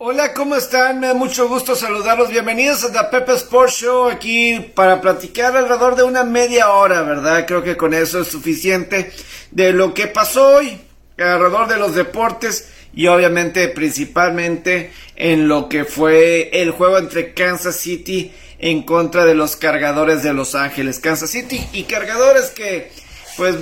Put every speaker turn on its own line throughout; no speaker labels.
Hola, ¿cómo están? Me da mucho gusto saludarlos. Bienvenidos a The Pepe Sports Show aquí para platicar alrededor de una media hora, ¿verdad? Creo que con eso es suficiente de lo que pasó hoy alrededor de los deportes y obviamente principalmente en lo que fue el juego entre Kansas City en contra de los cargadores de Los Ángeles. Kansas City y cargadores que pues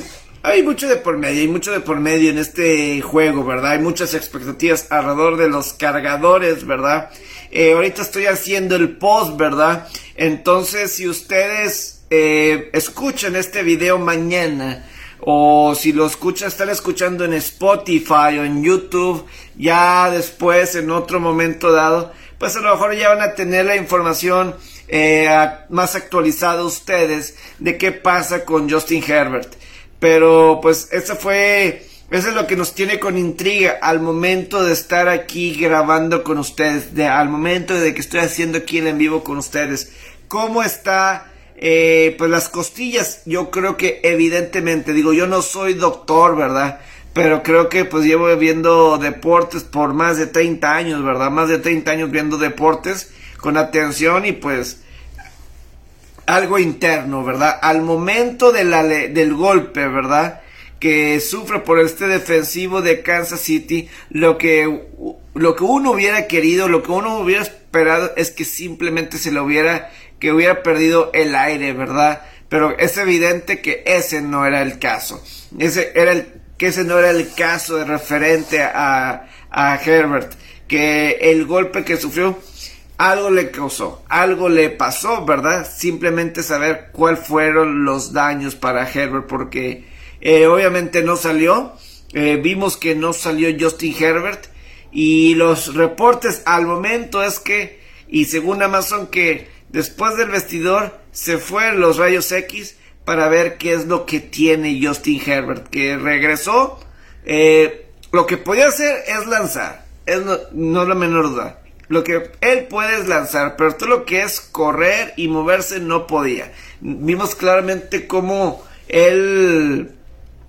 hay mucho de por medio, hay mucho de por medio en este juego, ¿verdad? Hay muchas expectativas alrededor de los cargadores, ¿verdad? Eh, ahorita estoy haciendo el post, ¿verdad? Entonces, si ustedes eh, escuchan este video mañana, o si lo escuchan, están escuchando en Spotify o en YouTube, ya después, en otro momento dado, pues a lo mejor ya van a tener la información eh, más actualizada ustedes de qué pasa con Justin Herbert. Pero pues eso fue, eso es lo que nos tiene con intriga al momento de estar aquí grabando con ustedes, de, al momento de que estoy haciendo aquí en vivo con ustedes. ¿Cómo está? Eh, pues las costillas, yo creo que evidentemente, digo, yo no soy doctor, ¿verdad? Pero creo que pues llevo viendo deportes por más de 30 años, ¿verdad? Más de 30 años viendo deportes con atención y pues algo interno, ¿verdad? Al momento del golpe, ¿verdad? Que sufre por este defensivo de Kansas City, lo que, lo que uno hubiera querido, lo que uno hubiera esperado es que simplemente se lo hubiera, que hubiera perdido el aire, ¿verdad? Pero es evidente que ese no era el caso. Ese era el, que ese no era el caso de referente a Herbert. Que el golpe que sufrió algo le causó, algo le pasó, ¿verdad? Simplemente saber cuáles fueron los daños para Herbert, porque eh, obviamente no salió. Eh, vimos que no salió Justin Herbert. Y los reportes al momento es que, y según Amazon, que después del vestidor se fueron los rayos X para ver qué es lo que tiene Justin Herbert, que regresó. Eh, lo que podía hacer es lanzar, es no, no la menor duda lo que él puede es lanzar, pero todo lo que es correr y moverse no podía. Vimos claramente cómo él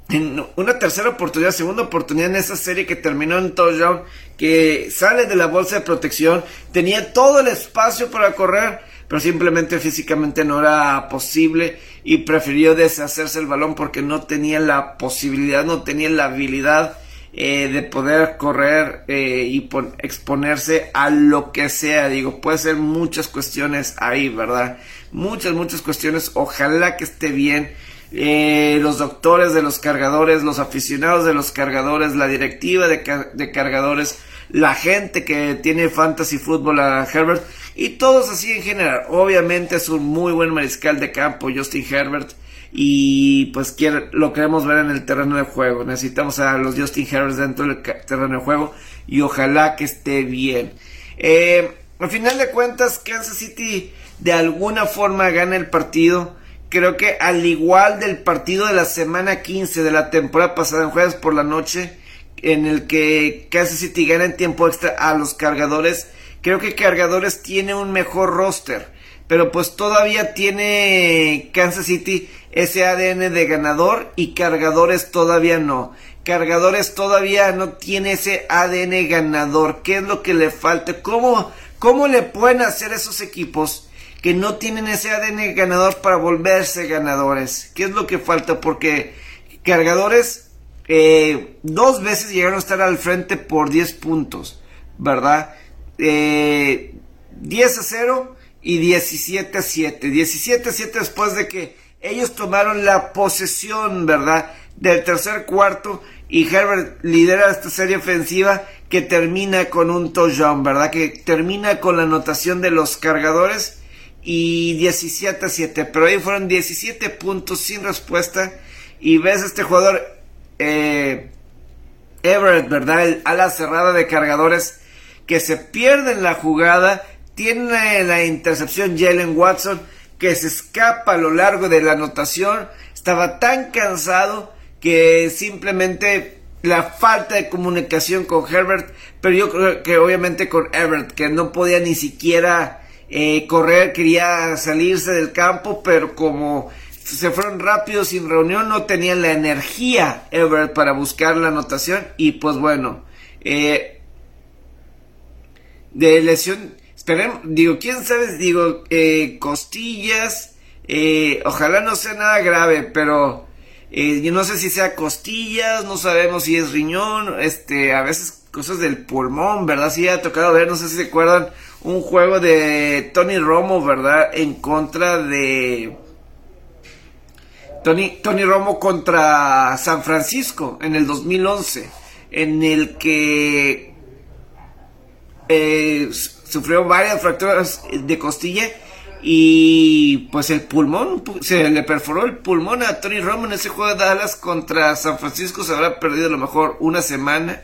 en una tercera oportunidad, segunda oportunidad en esa serie que terminó en touchdown, que sale de la bolsa de protección, tenía todo el espacio para correr, pero simplemente físicamente no era posible y prefirió deshacerse el balón porque no tenía la posibilidad, no tenía la habilidad eh, de poder correr eh, y exponerse a lo que sea. Digo, puede ser muchas cuestiones ahí, ¿verdad? Muchas, muchas cuestiones. Ojalá que esté bien. Eh, los doctores de los cargadores, los aficionados de los cargadores, la directiva de, de cargadores, la gente que tiene fantasy fútbol a Herbert y todos así en general. Obviamente es un muy buen mariscal de campo, Justin Herbert y pues lo queremos ver en el terreno de juego. Necesitamos a los Justin Herbert dentro del terreno de juego y ojalá que esté bien. Eh, al final de cuentas, Kansas City de alguna forma gana el partido. Creo que al igual del partido de la semana 15 de la temporada pasada en jueves por la noche, en el que Kansas City gana en tiempo extra a los cargadores, creo que cargadores tiene un mejor roster pero pues todavía tiene Kansas City ese ADN de ganador y cargadores todavía no. Cargadores todavía no tiene ese ADN ganador. ¿Qué es lo que le falta? ¿Cómo, cómo le pueden hacer esos equipos que no tienen ese ADN ganador para volverse ganadores? ¿Qué es lo que falta? Porque cargadores eh, dos veces llegaron a estar al frente por 10 puntos, ¿verdad? Eh, 10 a 0 y 17 a 7. 17 a 7 después de que ellos tomaron la posesión, ¿verdad? Del tercer cuarto y Herbert lidera esta serie ofensiva que termina con un touchdown, ¿verdad? Que termina con la anotación de los cargadores y 17 a 7. Pero ahí fueron 17 puntos sin respuesta y ves a este jugador eh, Everett, ¿verdad? El ala cerrada de cargadores que se pierde en la jugada tiene la intercepción Jalen Watson que se escapa a lo largo de la anotación. Estaba tan cansado que simplemente la falta de comunicación con Herbert, pero yo creo que obviamente con Herbert, que no podía ni siquiera eh, correr, quería salirse del campo, pero como se fueron rápido sin reunión, no tenía la energía Herbert para buscar la anotación y pues bueno, eh, de lesión. Esperemos, digo, quién sabe, digo, eh, costillas. Eh, ojalá no sea nada grave, pero eh, yo no sé si sea costillas, no sabemos si es riñón, este, a veces cosas del pulmón, ¿verdad? Sí ha tocado ver, no sé si se acuerdan, un juego de Tony Romo, ¿verdad? En contra de... Tony, Tony Romo contra San Francisco en el 2011, en el que sufrió varias fracturas de costilla y pues el pulmón, se le perforó el pulmón a Tony Romo en ese juego de Dallas contra San Francisco, se habrá perdido a lo mejor una semana.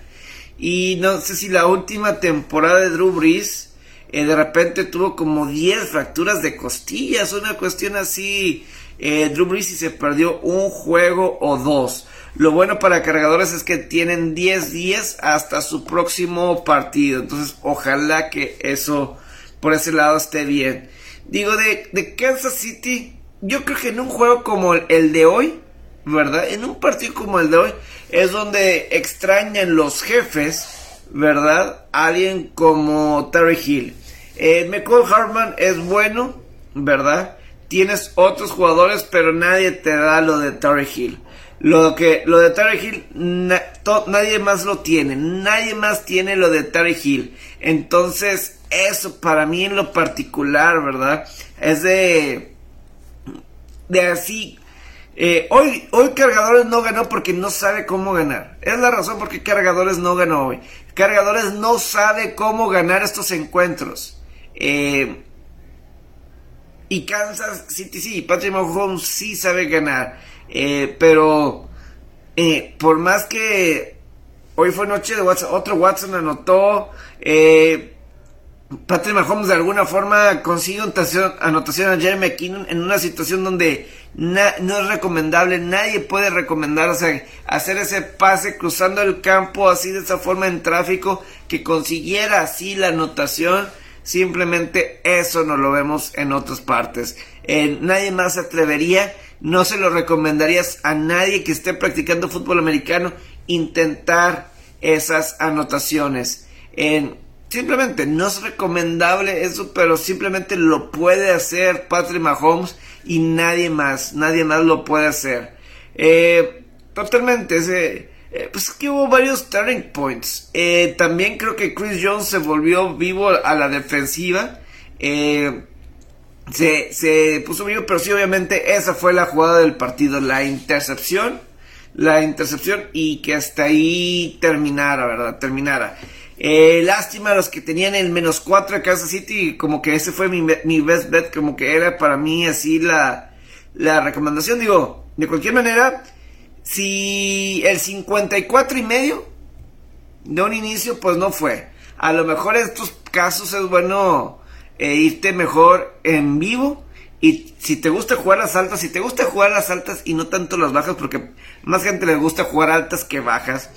Y no sé si la última temporada de Drew Brees eh, de repente tuvo como 10 fracturas de costillas, una cuestión así. Eh, Drew Brees y se perdió un juego o dos. Lo bueno para cargadores es que tienen 10 días hasta su próximo partido. Entonces, ojalá que eso por ese lado esté bien. Digo, de, de Kansas City, yo creo que en un juego como el, de hoy, ¿verdad? En un partido como el de hoy, es donde extrañan los jefes, ¿verdad? Alguien como Terry Hill. Eh, McCall Hartman es bueno, ¿verdad? Tienes otros jugadores, pero nadie te da lo de Terry Hill. Lo, que, lo de Terry Hill, nadie más lo tiene. Nadie más tiene lo de Terry Hill. Entonces, eso para mí en lo particular, ¿verdad? Es de. De así. Eh, hoy, hoy Cargadores no ganó porque no sabe cómo ganar. Es la razón por qué Cargadores no ganó hoy. Cargadores no sabe cómo ganar estos encuentros. Eh, y Kansas City sí, Patrick Mahomes sí sabe ganar. Eh, pero eh, por más que hoy fue noche de Watson, otro Watson anotó. Eh, Patrick Mahomes de alguna forma consigue anotación, a Jeremy McKinnon en una situación donde no es recomendable, nadie puede recomendar hacer ese pase cruzando el campo así de esa forma en tráfico que consiguiera así la anotación. Simplemente eso no lo vemos en otras partes. nadie más se atrevería no se lo recomendarías a nadie que esté practicando fútbol americano intentar esas anotaciones. simplemente no es recomendable eso, pero simplemente lo puede hacer Patrick Mahomes y nadie más, nadie más lo puede hacer. Eh, totalmente, ese, eh, pues que hubo varios turning points. Eh, también creo que Chris Jones se volvió vivo a la defensiva. Eh, se, se puso vivo, pero sí, obviamente, esa fue la jugada del partido, la intercepción, la intercepción y que hasta ahí terminara, ¿verdad? Terminara. Eh, lástima los que tenían el menos 4 de Kansas City, como que ese fue mi, mi, best bet, como que era para mí así la, la recomendación. Digo, de cualquier manera, si el 54 y medio de un inicio, pues no fue. A lo mejor en estos casos es bueno e irte mejor en vivo. Y si te gusta jugar las altas, si te gusta jugar las altas y no tanto las bajas, porque más gente le gusta jugar altas que bajas,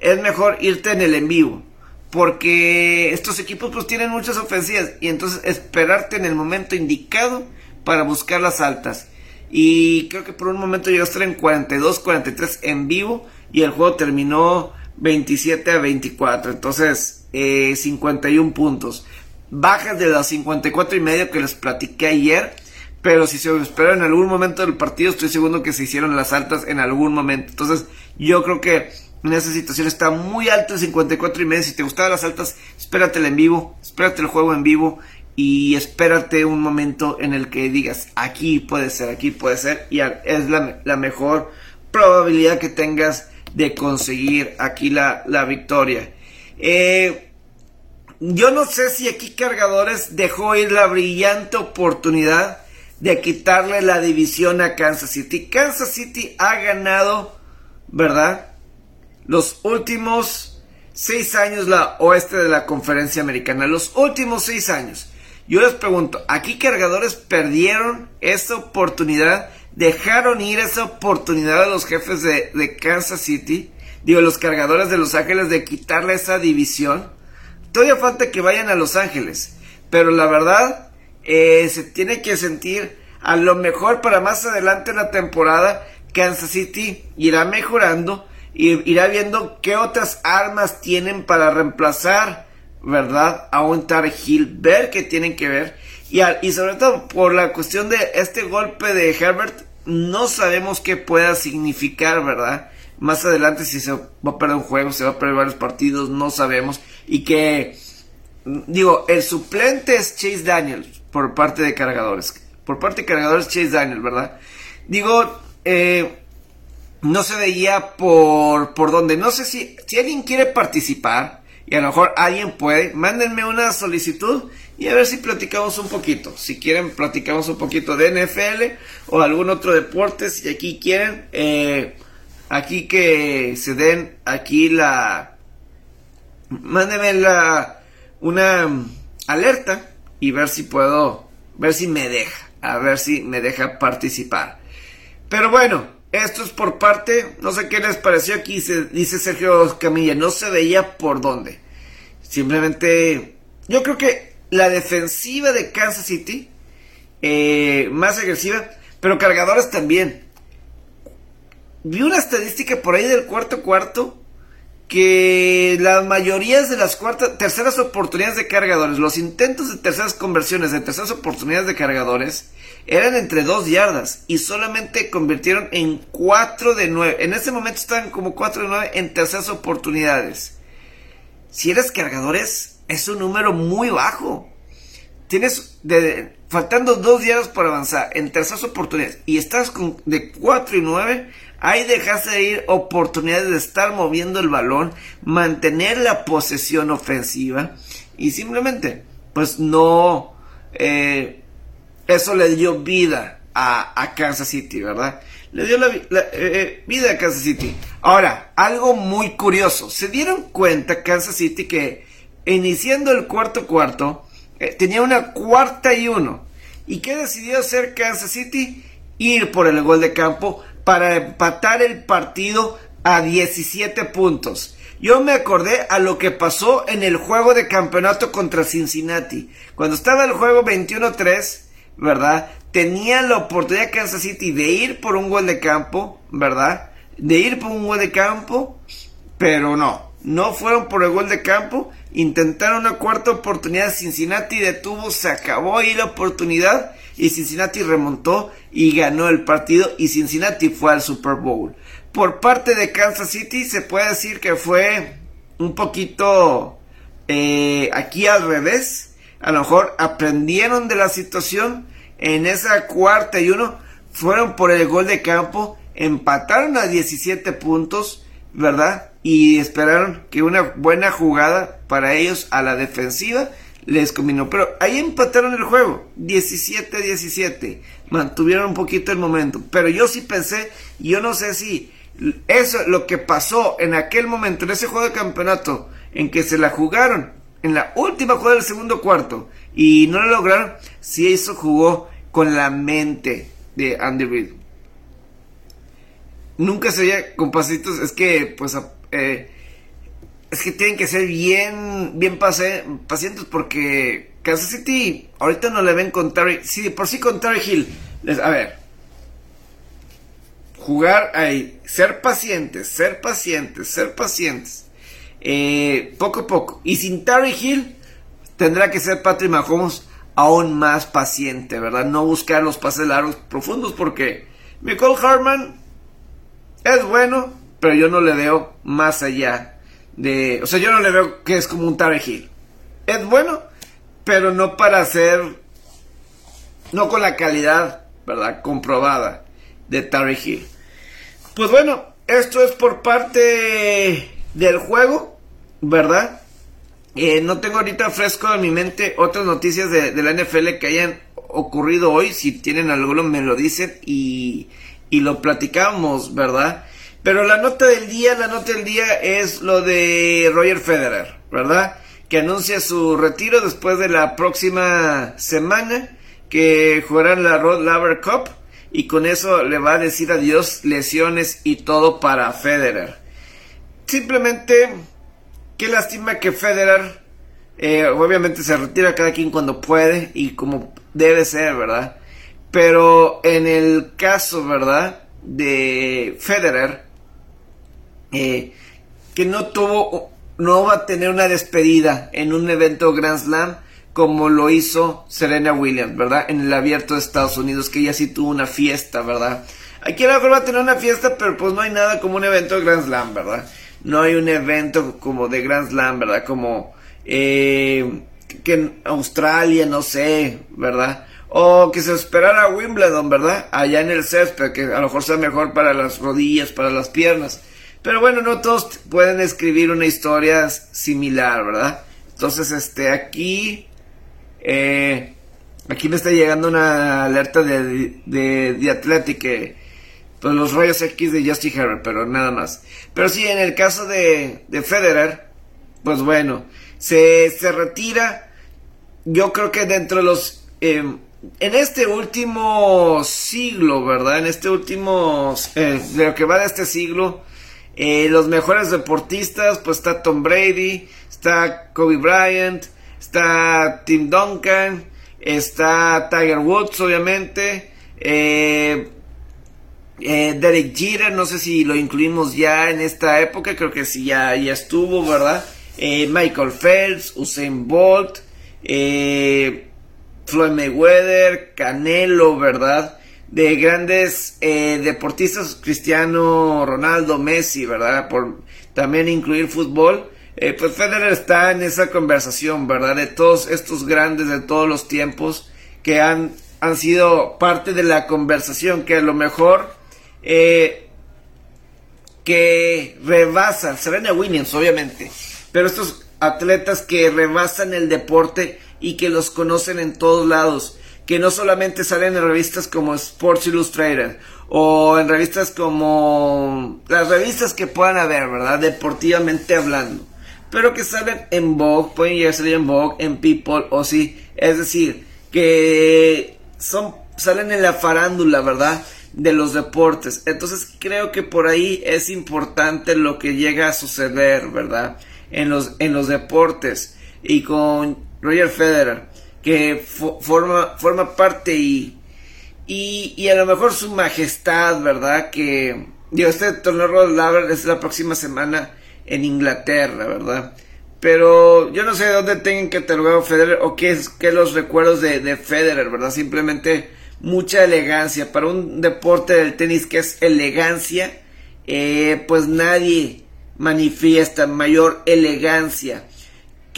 es mejor irte en el en vivo. Porque estos equipos pues tienen muchas ofensivas y entonces esperarte en el momento indicado para buscar las altas. Y creo que por un momento llegó a estar en 42, 43 en vivo y el juego terminó 27 a 24. Entonces, eh, 51 puntos bajas de los 54 y medio que les platiqué ayer. Pero si se espera en algún momento del partido, estoy seguro que se hicieron las altas en algún momento. Entonces, yo creo que en esa situación está muy alto el 54 y medio. Si te gustaban las altas, espérate en vivo, espérate el juego en vivo y espérate un momento en el que digas, aquí puede ser, aquí puede ser. Y es la, mejor probabilidad que tengas de conseguir aquí la, la victoria. Eh, yo no sé si aquí Cargadores dejó ir la brillante oportunidad de quitarle la división a Kansas City. Kansas City ha ganado, ¿verdad? Los últimos seis años la oeste de la conferencia americana. Los últimos seis años. Yo les pregunto, ¿aquí Cargadores perdieron esa oportunidad? ¿Dejaron ir esa oportunidad a los jefes de, Kansas City? Digo, los cargadores de Los Ángeles de quitarle esa división. Todavía falta que vayan a Los Ángeles. Pero la verdad, eh, se tiene que sentir a lo mejor para más adelante en la temporada. Kansas City irá mejorando irá viendo qué otras armas tienen para reemplazar ¿verdad? A un Tar ver qué tienen que ver. Y, y sobre todo por la cuestión de este golpe de Herbert, no sabemos qué pueda significar, ¿verdad? Más adelante si se va a perder un juego, se va a perder varios partidos, no sabemos. Y que, digo, el suplente es Chase Daniels por parte de cargadores. Por parte de cargadores Chase Daniels, ¿verdad? Digo, eh, no se veía por, por dónde. No sé si, si alguien quiere participar y a lo mejor alguien puede, mándenme una solicitud y a ver si platicamos un poquito. Si quieren, platicamos un poquito de NFL o algún otro deporte. Si aquí quieren, eh, aquí que se den aquí la... Mándenme la, una alerta y ver si puedo, ver si me deja, a ver si me deja participar. Pero bueno, esto es por parte, no sé qué les pareció aquí, dice Sergio Camilla, no se veía por dónde. Simplemente, yo creo que la defensiva de Kansas City, eh, más agresiva, pero cargadores también. Vi una estadística por ahí del cuarto cuarto que las mayorías de las cuartas, terceras oportunidades de cargadores, los intentos de terceras conversiones de terceras oportunidades de cargadores, eran entre 2 yardas y solamente convirtieron en 4 de 9. En ese momento están como 4 de 9 en terceras oportunidades. Si eres cargadores, es un número muy bajo. Tienes de, faltando 2 yardas para avanzar en terceras oportunidades y estás con, de 4 y 9. Ahí dejaste de ir oportunidades de estar moviendo el balón, mantener la posesión ofensiva y simplemente, pues no. Eh, eso le dio vida a, Kansas City, ¿verdad? Le dio la, eh, eh, vida a Kansas City. Ahora, algo muy curioso. Se dieron cuenta Kansas City que iniciando el cuarto cuarto, tenía una cuarta y uno. ¿Y qué decidió hacer Kansas City? Ir por el gol de campo para empatar el partido a 17 puntos. Yo me acordé a lo que pasó en el juego de campeonato contra Cincinnati. Cuando estaba el juego 21-3, ¿verdad? Tenían la oportunidad Kansas City de ir por un gol de campo, ¿verdad? De ir por un gol de campo, pero no, no fueron por el gol de campo, intentaron una cuarta oportunidad, Cincinnati detuvo, se acabó ahí la oportunidad y Cincinnati remontó y ganó el partido y Cincinnati fue al Super Bowl. Por parte de Kansas City se puede decir que fue un poquito eh, aquí al revés, a lo mejor aprendieron de la situación en esa cuarta y uno, fueron por el gol de campo, empataron a 17 puntos, ¿verdad? Y esperaron que una buena jugada para ellos a la defensiva les combinó. Pero ahí empataron el juego, 17-17. Mantuvieron un poquito el momento. Pero yo sí pensé, yo no sé si eso, lo que pasó en aquel momento, en ese juego de campeonato, en que se la jugaron en la última jugada del segundo cuarto y no lo lograron, si eso jugó con la mente de Andy Reid. Nunca se veía con pasitos, es que pues eh, es que tienen que ser bien bien pacientes porque Kansas City ahorita no le ven con Terry, sí, por sí con Hill. a ver, jugar ahí, ser pacientes, ser pacientes, ser pacientes eh, poco a poco. Y sin Terry Hill, tendrá que ser Patrick Mahomes aún más paciente, ¿verdad? No buscar los pases largos profundos porque Michael Harman es bueno, pero yo no le veo más allá de... O sea, yo no le veo que es como un Terry Hill. Es bueno, pero no para ser... No con la calidad, ¿verdad? Comprobada de Terry Hill. Pues bueno, esto es por parte del juego, ¿verdad? Eh, no tengo ahorita fresco en mi mente otras noticias de, la NFL que hayan ocurrido hoy. Si tienen alguno me lo dicen y, y lo platicamos, ¿verdad? Pero la nota del día, la nota del día es lo de Roger Federer, ¿verdad? Que anuncia su retiro después de la próxima semana que jugarán la Rod Laver Cup y con eso le va a decir adiós lesiones y todo para Federer simplemente, qué lástima que Federer, eh, obviamente se retira cada quien cuando puede y como debe ser, ¿verdad? Pero en el caso, ¿verdad? De Federer, eh, que no tuvo no va a tener una despedida en un evento Grand Slam como lo hizo Serena Williams, ¿verdad? En el abierto de Estados Unidos, que ella sí tuvo una fiesta, ¿verdad? Aquí a lo mejor va a tener una fiesta, pero pues no hay nada como un evento Grand Slam, ¿verdad? No hay un evento como de Grand Slam, ¿verdad? Como eh, que en Australia, no sé, ¿verdad? O que se esperara Wimbledon, ¿verdad? Allá en el césped, que a lo mejor sea mejor para las rodillas, para las piernas. Pero bueno, no todos pueden escribir una historia similar, ¿verdad? Entonces, este, aquí, eh, aquí me está llegando una alerta de, de, de Athletic, pues los rayos X de Justin Herbert, pero nada más. Pero sí, en el caso de, de Federer, pues bueno, se, se retira. Yo creo que dentro de los... Eh, en este último siglo, ¿verdad? En este último... Eh, de lo que va de este siglo, eh, los mejores deportistas, pues está Tom Brady, está Kobe Bryant, está Tim Duncan, está Tiger Woods, obviamente. Eh, eh, Derek Jeter, no sé si lo incluimos ya en esta época, creo que sí, ya, ya estuvo, ¿verdad? Eh, Michael Phelps, Usain Bolt, Floyd Mayweather, Canelo, ¿verdad? De grandes eh, deportistas, Cristiano Ronaldo, Messi, ¿verdad? Por también incluir fútbol. Eh, pues Federer está en esa conversación, ¿verdad? De todos estos grandes de todos los tiempos que han, han sido parte de la conversación, que a lo mejor eh, que rebasan, Serena Williams, obviamente, pero estos atletas que rebasan el deporte y que los conocen en todos lados, que no solamente salen en revistas como Sports Illustrated o en revistas como las revistas que puedan haber, ¿verdad? Deportivamente hablando, pero que salen en Vogue, pueden llegar a salir en Vogue, en People o sí, es decir, que son salen en la farándula, ¿verdad? de los deportes. Entonces creo que por ahí es importante lo que llega a suceder, ¿verdad? En los, en los deportes. Y con Roger Federer, que forma, forma parte y, y, y, a lo mejor su majestad, ¿verdad? Que, digo, este torneo Laver es la próxima semana en Inglaterra, ¿verdad? Pero yo no sé de dónde tengan que a Federer o qué es qué los recuerdos de, de Federer, ¿verdad? Simplemente mucha elegancia. Para un deporte del tenis que es elegancia, eh, pues nadie manifiesta mayor elegancia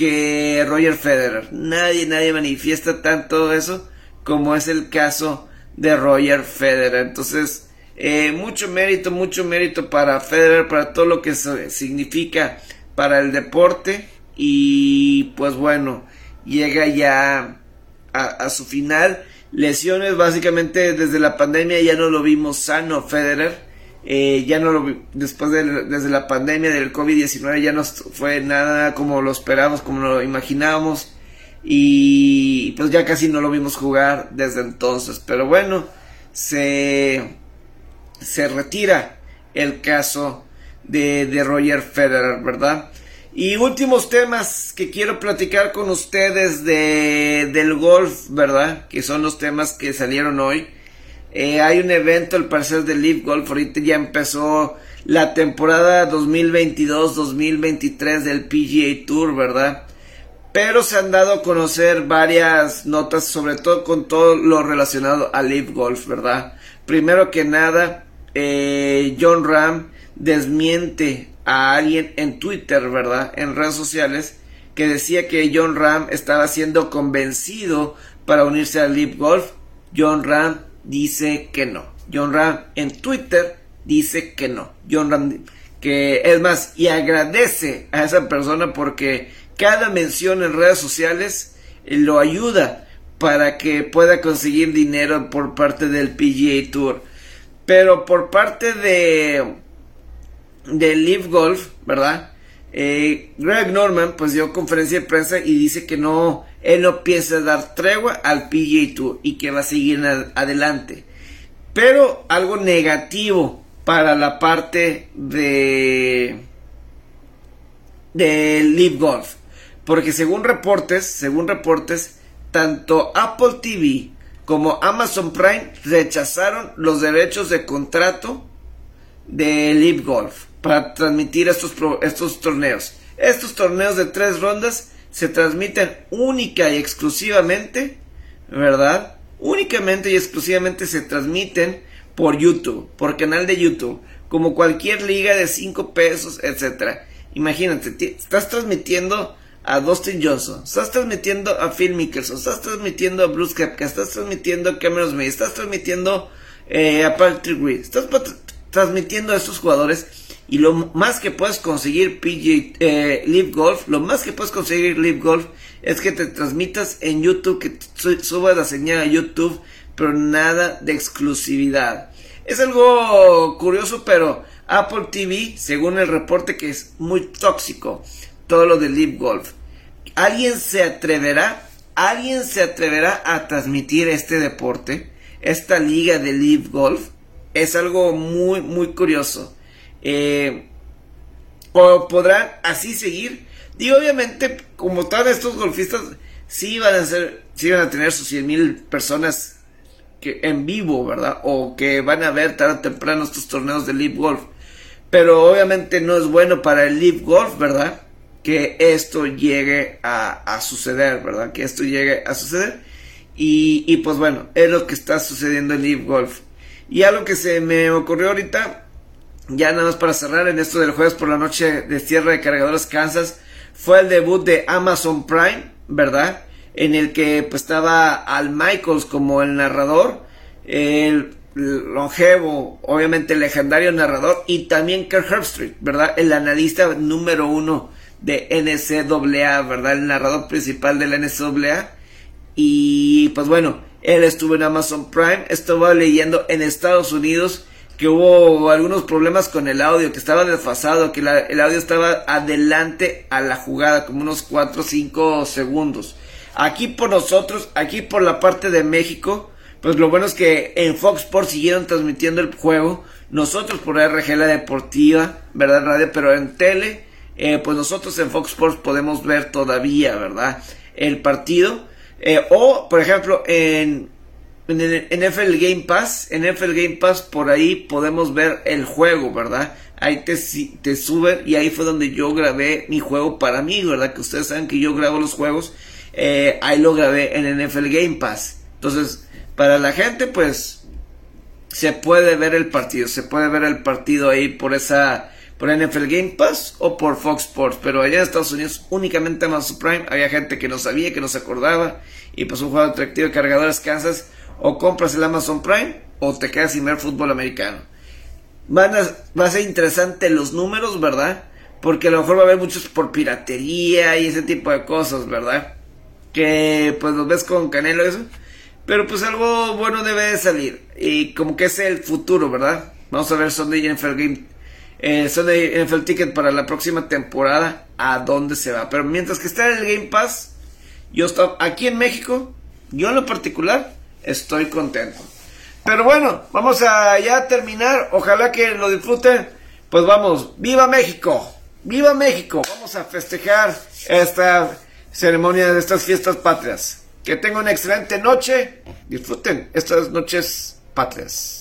que Roger Federer. Nadie, nadie manifiesta tanto eso como es el caso de Roger Federer. Entonces, eh, mucho mérito, mucho mérito para Federer, para todo lo que significa para el deporte. Y pues bueno, llega ya a su final lesiones básicamente desde la pandemia ya no lo vimos sano Federer eh, ya no lo después de desde la pandemia del COVID-19 ya no fue nada como lo esperábamos como lo imaginábamos y pues ya casi no lo vimos jugar desde entonces pero bueno se se retira el caso de, de Roger Federer verdad y últimos temas que quiero platicar con ustedes de, del golf, ¿verdad? Que son los temas que salieron hoy. Eh, hay un evento, al parecer, de Leaf Golf. Ahorita ya empezó la temporada 2022-2023 del PGA Tour, ¿verdad? Pero se han dado a conocer varias notas, sobre todo con todo lo relacionado a Leaf Golf, ¿verdad? Primero que nada, eh, John Ram desmiente a alguien en Twitter, ¿verdad? En redes sociales, que decía que John Ram estaba siendo convencido para unirse al Leap Golf. John Ram dice que no. John Ram en Twitter dice que no. John Ram que es más y agradece a esa persona porque cada mención en redes sociales lo ayuda para que pueda conseguir dinero por parte del PGA Tour. Pero por parte de de Live Golf, ¿verdad? Eh, Greg Norman pues dio conferencia de prensa y dice que no, él no piensa dar tregua al PGA Tour y que va a seguir adelante. Pero algo negativo para la parte de de Live Golf, porque según reportes, según reportes, tanto Apple TV como Amazon Prime rechazaron los derechos de contrato de Live Golf para transmitir estos, estos torneos. Estos torneos de tres rondas se transmiten única y exclusivamente, ¿verdad? Únicamente y exclusivamente se transmiten por YouTube, por canal de YouTube, como cualquier liga de 5 pesos, etcétera. Imagínate, estás transmitiendo a Dustin Johnson, estás transmitiendo a Phil Mickelson, estás transmitiendo a Bruce Kepka, estás transmitiendo a Cameron Smith, estás transmitiendo eh, a Patrick Reed, estás transmitiendo a estos jugadores y lo más que puedes conseguir PG eh, Live Golf, lo más que puedes conseguir Live Golf es que te transmitas en YouTube, que subas la señal a YouTube, pero nada de exclusividad. Es algo curioso, pero Apple TV, según el reporte que es muy tóxico, todo lo de Live Golf. ¿Alguien se atreverá? ¿Alguien se atreverá a transmitir este deporte? Esta liga de Live Golf es algo muy, muy curioso. Eh, o podrán así seguir. Y obviamente, como todos estos golfistas, sí van a ser, sí van a tener sus 100 mil personas en vivo, ¿verdad? O que van a ver tarde o temprano estos torneos de Live Golf. Pero obviamente no es bueno para el Live Golf, ¿verdad? que esto llegue a, suceder, ¿verdad? Que esto llegue a suceder. Y, pues bueno, es lo que está sucediendo en Live Golf. Y algo que se me ocurrió ahorita, ya nada más para cerrar en esto del jueves por la noche de cierre de cargadores Kansas, fue el debut de Amazon Prime, ¿verdad? En el que pues estaba Al Michaels como el narrador, el longevo, obviamente legendario narrador, y también Kirk Herbstreit, ¿verdad? El analista número uno de NCAA, ¿verdad? El narrador principal de la NCAA. Y pues bueno, él estuvo en Amazon Prime, estuvo leyendo en Estados Unidos que hubo algunos problemas con el audio, que estaba desfasado, que el audio estaba adelante a la jugada, como unos 4 o 5 segundos. Aquí por nosotros, aquí por la parte de México, pues lo bueno es que en Fox Sports siguieron transmitiendo el juego. Nosotros por RG La Deportiva, ¿verdad? Radio, pero en tele eh, pues nosotros en Fox Sports podemos ver todavía, ¿verdad? El partido. Eh, o, por ejemplo, en, en NFL Game Pass, en NFL Game Pass, por ahí podemos ver el juego, ¿verdad? Ahí te, te suben y ahí fue donde yo grabé mi juego para mí, ¿verdad? Que ustedes saben que yo grabo los juegos. Eh, ahí lo grabé en NFL Game Pass. Entonces, para la gente, pues, se puede ver el partido. Se puede ver el partido ahí por esa por NFL Game Pass o por Fox Sports. Pero allá en Estados Unidos únicamente Amazon Prime. Había gente que no sabía, que no se acordaba. Y pues un juego atractivo de cargadores Kansas. O compras el Amazon Prime o te quedas sin ver fútbol americano. Van a, va a ser interesante los números, ¿verdad? Porque a lo mejor va a haber muchos por piratería y ese tipo de cosas, ¿verdad? Que pues los ves con Canelo eso. Pero pues algo bueno debe de salir. Y como que es el futuro, ¿verdad? Vamos a ver Sunday NFL Game eh, Sunday NFL Ticket para la próxima temporada a dónde se va. Pero mientras que está en el Game Pass, yo estoy aquí en México, yo en lo particular estoy contento. Pero bueno, vamos a ya terminar. Ojalá que lo disfruten. Pues vamos, viva México, viva México. Vamos a festejar esta ceremonia de estas fiestas patrias. Que tengan una excelente noche. Disfruten estas noches patrias.